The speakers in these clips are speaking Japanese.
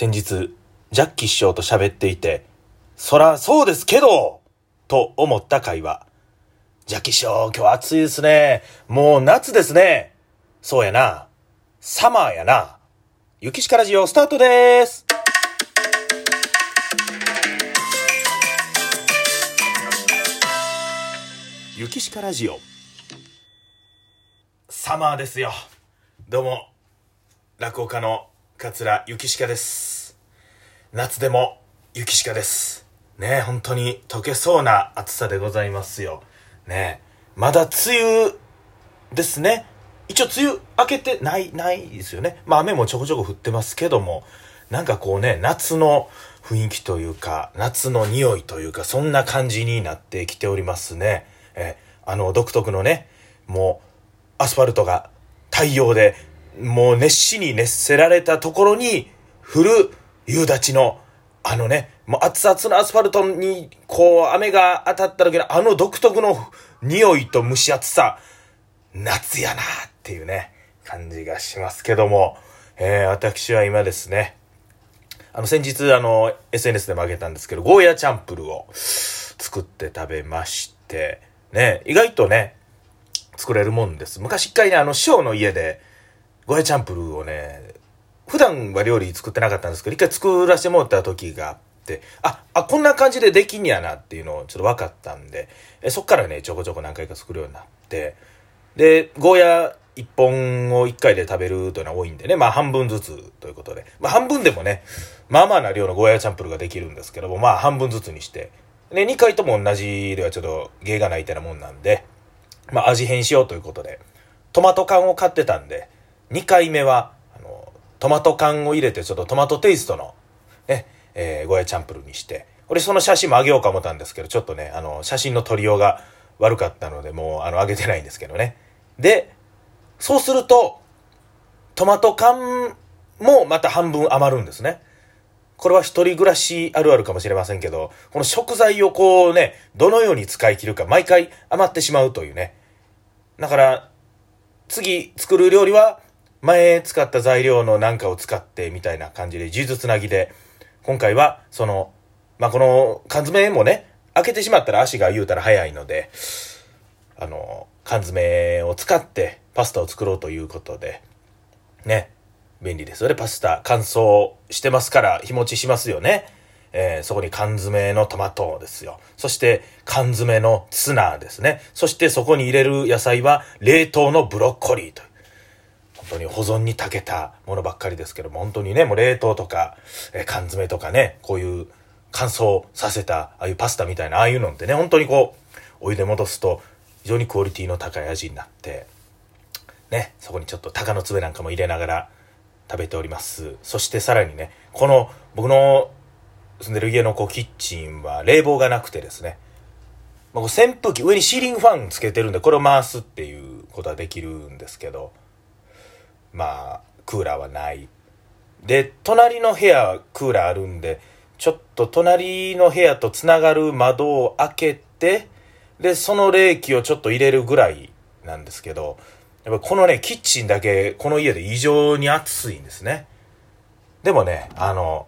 先日、ジャッキー師匠と喋っていて、そらそうですけど、と思った会話。ジャッキー師匠、今日暑いですね。もう夏ですね。そうやな。サマーやな。雪しかラジオスタートです。雪しかラジオ。サマーですよ。どうも、落語家の桂雪しかです。夏でも雪しかです。ね本当に溶けそうな暑さでございますよ。ねまだ梅雨ですね。一応梅雨明けてない、ないですよね。まあ雨もちょこちょこ降ってますけども、なんかこうね、夏の雰囲気というか、夏の匂いというか、そんな感じになってきておりますね。えあの独特のね、もうアスファルトが太陽でもう熱しに熱せられたところに降る夕立のあのね、もう熱々のアスファルトにこう雨が当たった時のあの独特の匂いと蒸し暑さ、夏やなっていうね、感じがしますけども、えー、私は今ですね、あの先日あの SNS でもあげたんですけど、ゴーヤチャンプルを作って食べまして、ね、意外とね、作れるもんです。昔一回ね、あの師匠の家で、ゴーヤチャンプルーをね、普段は料理作ってなかったんですけど、一回作らせてもらった時があって、あ、あ、こんな感じでできんやなっていうのをちょっと分かったんで、えそっからね、ちょこちょこ何回か作るようになって、で、ゴーヤ一本を一回で食べるというのは多いんでね、まあ半分ずつということで、まあ半分でもね、まあまあな量のゴーヤチャンプルーができるんですけども、まあ半分ずつにして、で、2回とも同じではちょっと芸がないってなもんなんで、まあ味変しようということで、トマト缶を買ってたんで、2回目は、あの、トマト缶を入れてちょっとトマトテイストの、ね、えーゴヤチャンプルにして、俺その写真もあげようか思ったんですけど、ちょっとね、あの、写真の撮りようが悪かったので、もう、あの、あげてないんですけどね。で、そうすると、トマト缶もまた半分余るんですね。これは一人暮らしあるあるかもしれませんけど、この食材をこうね、どのように使い切るか、毎回余ってしまうというね。だから、次作る料理は、前使った材料のなんかを使ってみたいな感じで、呪術つなぎで、今回は、その、まあ、この缶詰もね、開けてしまったら足が言うたら早いので、あの、缶詰を使ってパスタを作ろうということで、ね、便利ですよね。パスタ乾燥してますから日持ちしますよね。えーそこに缶詰のトマトですよ。そして缶詰のツナですね。そしてそこに入れる野菜は冷凍のブロッコリーと。当に保存に長けたものばっかりですけども、本当にね、もう冷凍とか、えー缶詰とかね、こういう乾燥させた、ああいうパスタみたいな、ああいうのってね、本当にこう、お湯で戻すと、非常にクオリティの高い味になって、ね、そこにちょっと鷹の爪なんかも入れながら食べております。そしてさらにね、この僕の住んでる家のこうキッチンは冷房がなくてですね、まあ、こう扇風機、上にシーリングファンつけてるんで、これを回すっていうことはできるんですけど、まあ、クーラーはない。で、隣の部屋クーラーあるんで、ちょっと隣の部屋とつながる窓を開けて、で、その冷気をちょっと入れるぐらいなんですけど、やっぱこのね、キッチンだけ、この家で異常に暑いんですね。でもね、あの、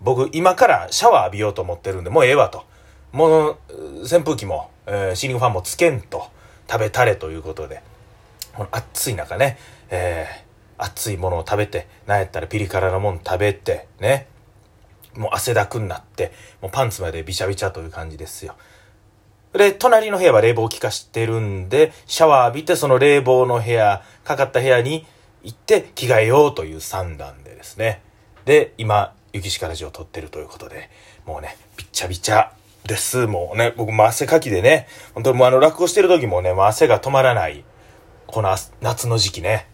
僕今からシャワー浴びようと思ってるんで、もうええわと。もう、扇風機も、えーシーリングファンもつけんと、食べたれということで、この暑い中ね、えー熱いものを食べて、なんやったらピリ辛なもの食べて、ね、もう汗だくになって、もうパンツまでびちゃびちゃという感じですよ。で、隣の部屋は冷房を効かしてるんで、シャワー浴びて、その冷房の部屋、かかった部屋に行って着替えようという算段でですね。で、今、雪しかラジオを撮ってるということで、もうね、びっちゃびちゃです。もうね、僕も汗かきでね、本当にもうあの、落語してる時もね、もう汗が止まらない、この夏の時期ね。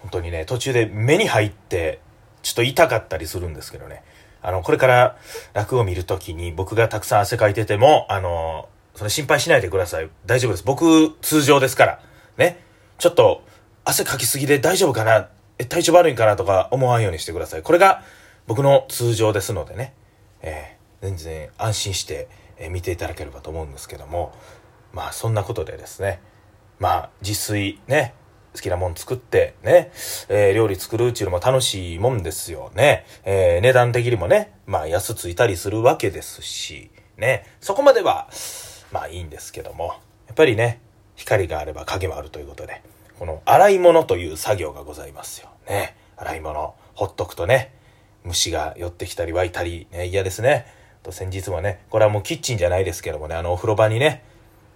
本当にね、途中で目に入って、ちょっと痛かったりするんですけどね。あの、これから落語を見るときに僕がたくさん汗かいてても、あの、それ心配しないでください。大丈夫です。僕、通常ですから。ね。ちょっと、汗かきすぎで大丈夫かな？え、体調悪いんかな？とか思わんようにしてください。これが僕の通常ですのでね。えー全然安心して、えー見ていただければと思うんですけども。まあ、そんなことでですね。まあ、自炊ね。好きなもん作ってね、えー、料理作るうちのも楽しいもんですよね。えー、値段的にもね、まあ安ついたりするわけですし、ね、そこまでは、まあいいんですけども、やっぱりね、光があれば影もあるということで、この洗い物という作業がございますよ。ね。洗い物、ほっとくとね、虫が寄ってきたり湧いたり、ね、嫌ですね。と先日もね、これはもうキッチンじゃないですけどもね、あのお風呂場にね、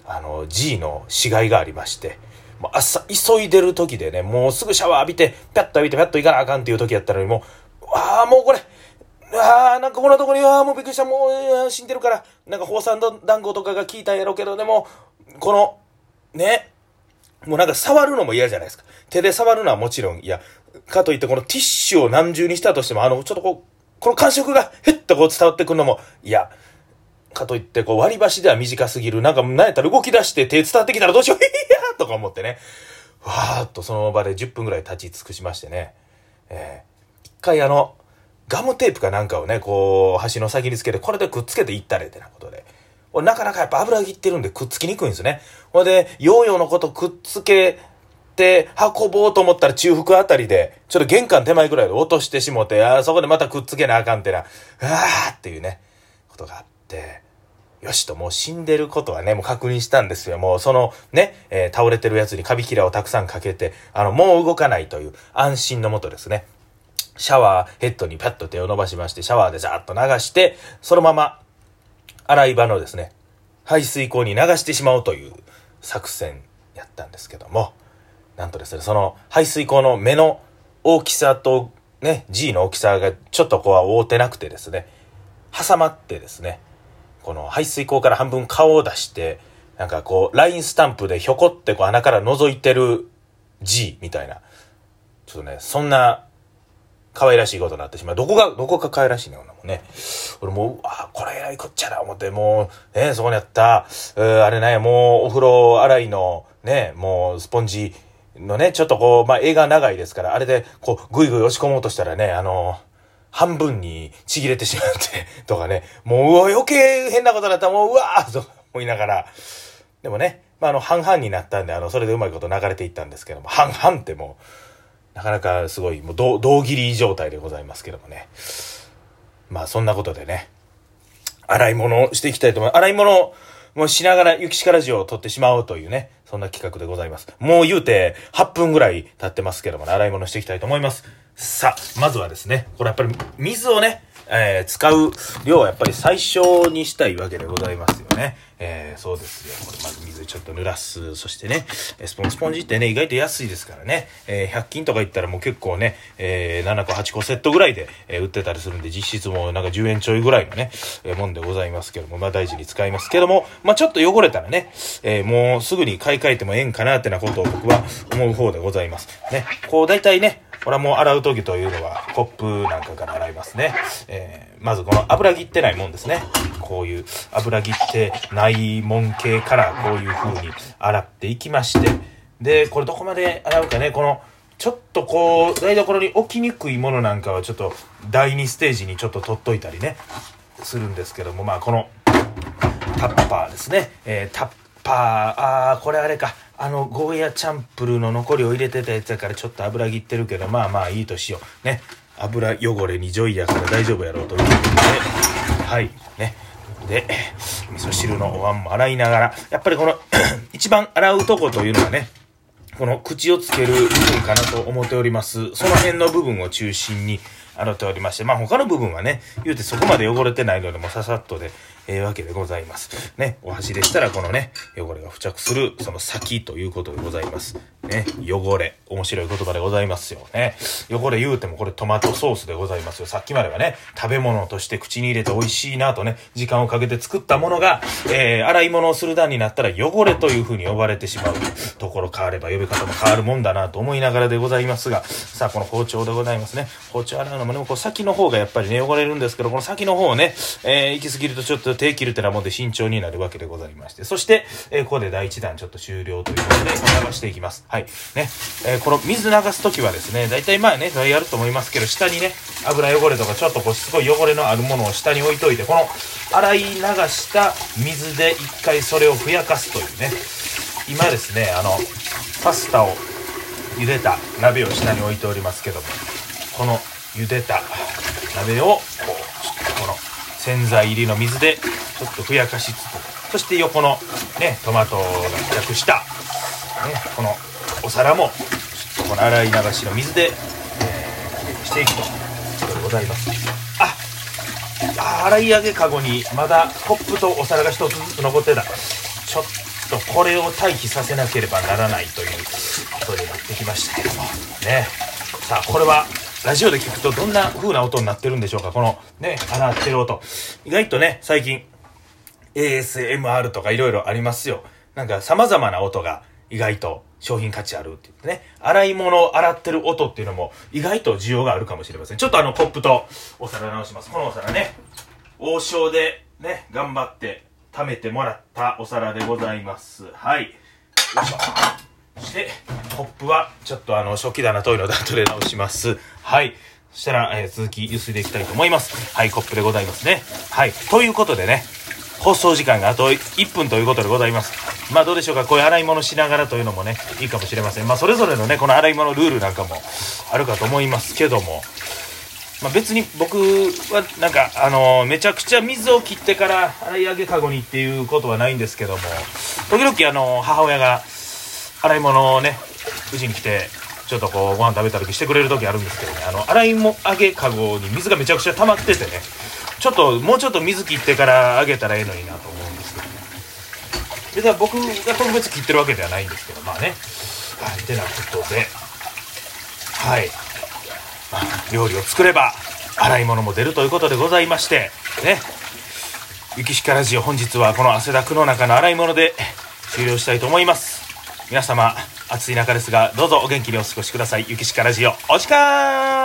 あの G の死骸がありまして、もう朝急いでる時でね、もうすぐシャワー浴びて、ピャッと浴びてピャッと行かなあかんっていう時やったのに、もう、ああ、もうこれ、ああ、なんかこんなとこに、ああ、もうびっくりした、もう、死んでるから、なんか放酸団子とかが効いたんやろうけど、でも、この、ね、もうなんか触るのも嫌じゃないですか。手で触るのはもちろん嫌。かといってこのティッシュを何重にしたとしても、あの、ちょっとこう、この感触がへっとこう伝わってくるのも嫌。かといって、こう割り箸では短すぎる。なんか、なんやったら動き出して手伝ってきたらどうしよう、いやーとか思ってね。わーっとその場で10分ぐらい立ち尽くしましてね。えー、一回あの、ガムテープかなんかをね、こう、箸の先につけて、これでくっつけていったれってなことで。なかなかやっぱ油切ってるんでくっつきにくいんですね。ほんで、ヨーヨーのことくっつけて運ぼうと思ったら中腹あたりで、ちょっと玄関手前ぐらいで落としてしもて、あそこでまたくっつけなあかんってな、あーっていうね、ことがあって、よしと、もう死んでることはね、もう確認したんですよ。もうそのね、えー、倒れてるやつにカビキラをたくさんかけて、あの、もう動かないという安心のもとですね。シャワーヘッドにパッと手を伸ばしまして、シャワーでザーッと流して、そのまま洗い場のですね、排水口に流してしまおうという作戦やったんですけども、なんとですね、その排水口の目の大きさとね、G の大きさがちょっとこう合うてなくてですね、挟まってですね、この排水口から半分顔を出して、なんかこう、ラインスタンプでひょこってこう穴から覗いてる G みたいな。ちょっとね、そんな可愛らしいことになってしまう。どこが、どこか可愛らしいね、もね。俺もう、あ、これ偉いこっちゃな、思って、もう、ね、そこにあった、あれね、もう、お風呂洗いの、ね、もう、スポンジのね、ちょっとこう、まあ、映画長いですから、あれで、こう、ぐいぐい押し込もうとしたらね、あの半分にちぎれてしまって、とかね、もう、う、余計変なことになったら、もう、うわーと思いながら、でもね、まあ、あの、半々になったんで、あの、それでうまいこと流れていったんですけども、半々ってもう、なかなかすごい、もう、胴切り状態でございますけどもね。まあ、そんなことでね、洗い物をしていきたいと思います。洗い物もしながら、雪しかラジオを撮ってしまおうというね、そんな企画でございます。もう言うて8分ぐらい経ってますけどもね、洗い物していきたいと思います。さあ、まずはですね、これやっぱり水をね、えー、使う量はやっぱり最小にしたいわけでございますよね。えー、そうですよ。これまず水ちょっと濡らす。そしてね、スポンスポンジってね、意外と安いですからね。えー、100均とか行ったらもう結構ね、えー、7個8個セットぐらいで、えー、売ってたりするんで、実質もなんか10円ちょいぐらいのね、えー、もんでございますけども、まあ大事に使いますけども、まあちょっと汚れたらね、えー、もうすぐに買い替えてもええんかなってなことを僕は思う方でございます。ね、こう大体ね、これはもう洗う時というのはコップなんかから洗いますね。えー、まずこの油切ってないもんですね。こういう油切ってないもん系からこういう風に洗っていきまして。で、これどこまで洗うかね、この、ちょっとこう、台所に置きにくいものなんかはちょっと第2ステージにちょっと取っといたりね、するんですけども、まあこのタッパーですね。えー、タッパー、ああ、これあれか。あの、ゴーヤチャンプルーの残りを入れてたやつやからちょっと油切ってるけど、まあまあいいとしよう。ね。油汚れにジョイやから大丈夫やろうということで、はい。ね。で、味噌汁のお椀も洗いながら、やっぱりこの 一番洗うとこというのはね、この口をつける部分かなと思っております。その辺の部分を中心に洗っておりまして、まあ他の部分はね、言うてそこまで汚れてないので、もうささっとで、ええー、わけでございます。ね、お箸でしたらこのね、汚れが付着する、その先ということでございます。ね、汚れ、面白い言葉でございますよね。汚れ言うてもこれトマトソースでございますよ。さっきまではね、食べ物として口に入れて美味しいなとね、時間をかけて作ったものが、えー、洗い物をする段になったら汚れという風に呼ばれてしまうところ変われば呼び方も変わるもんだなと思いながらでございますが、さあこの包丁でございますね。包丁洗うのもね、こう先の方がやっぱりね、汚れるんですけど、この先の方をね、えー、行き過ぎるとちょっと手切るてなもんで慎重になるわけでございまして、そして、えー、ここで第1弾ちょっと終了ということで、流していきます。はい。ね、えー、この水流すときはですね、大体まあね、やると思いますけど、下にね、油汚れとかちょっとこう、すごい汚れのあるものを下に置いといて、この洗い流した水で一回それをふやかすというね、今ですね、あの、パスタを茹でた鍋を下に置いておりますけどもこの茹でた鍋をこう洗剤入りの水でちょっとふやかしつつそして横のねトマトが付着した、ね、このお皿もちょっとこの洗い流しの水で、えー、していくということでございます。あ洗い上げかごにまだコップとお皿が1つずつ残ってた。ちょっとこれを待機させなければならないということになってきましたけども。ね。さあこれはラジオで聞くとどんな風な音になってるんでしょうか。このね洗ってる音。意外とね最近 ASMR とかいろいろありますよ。なんか様々な音が意外と商品価値あるって言ってね。洗い物を洗ってる音っていうのも意外と需要があるかもしれません。ちょっとあのコップとお皿直します。このお皿ね。王将でね頑張って貯めてもらったお皿でございます。はい。よいしょ。そしてコップはちょっとあの食器棚トイレの後で直します。はい。そしたら、えー、続きゆすいでいきたいと思います。はいコップでございますね。はい。ということでね放送時間があと1分ということでございます。まあどうでしょうか？こういう洗い物しながらというのもねいいかもしれません。まあそれぞれのねこの洗い物ルールなんかもあるかと思いますけども。まあ、別に僕はなんかあのー、めちゃくちゃ水を切ってから洗い上げかごにっていうことはないんですけども。時々あのー、母親が洗い物をねうちに来てちょっとこうご飯食べた時してくれる時あるんですけどねあの洗いも揚げかごに水がめちゃくちゃ溜まっててねちょっともうちょっと水切ってから揚げたらええのになと思うんですけどね。別に僕が特別切ってるわけではないんですけどまあね。はいてなことで。はい。まあ料理を作れば洗い物も出るということでございましてね。雪しかラジオ本日はこの汗だくの中の洗い物で終了したいと思います。皆様暑い中ですがどうぞお元気にお過ごしください。雪しかラジオお時間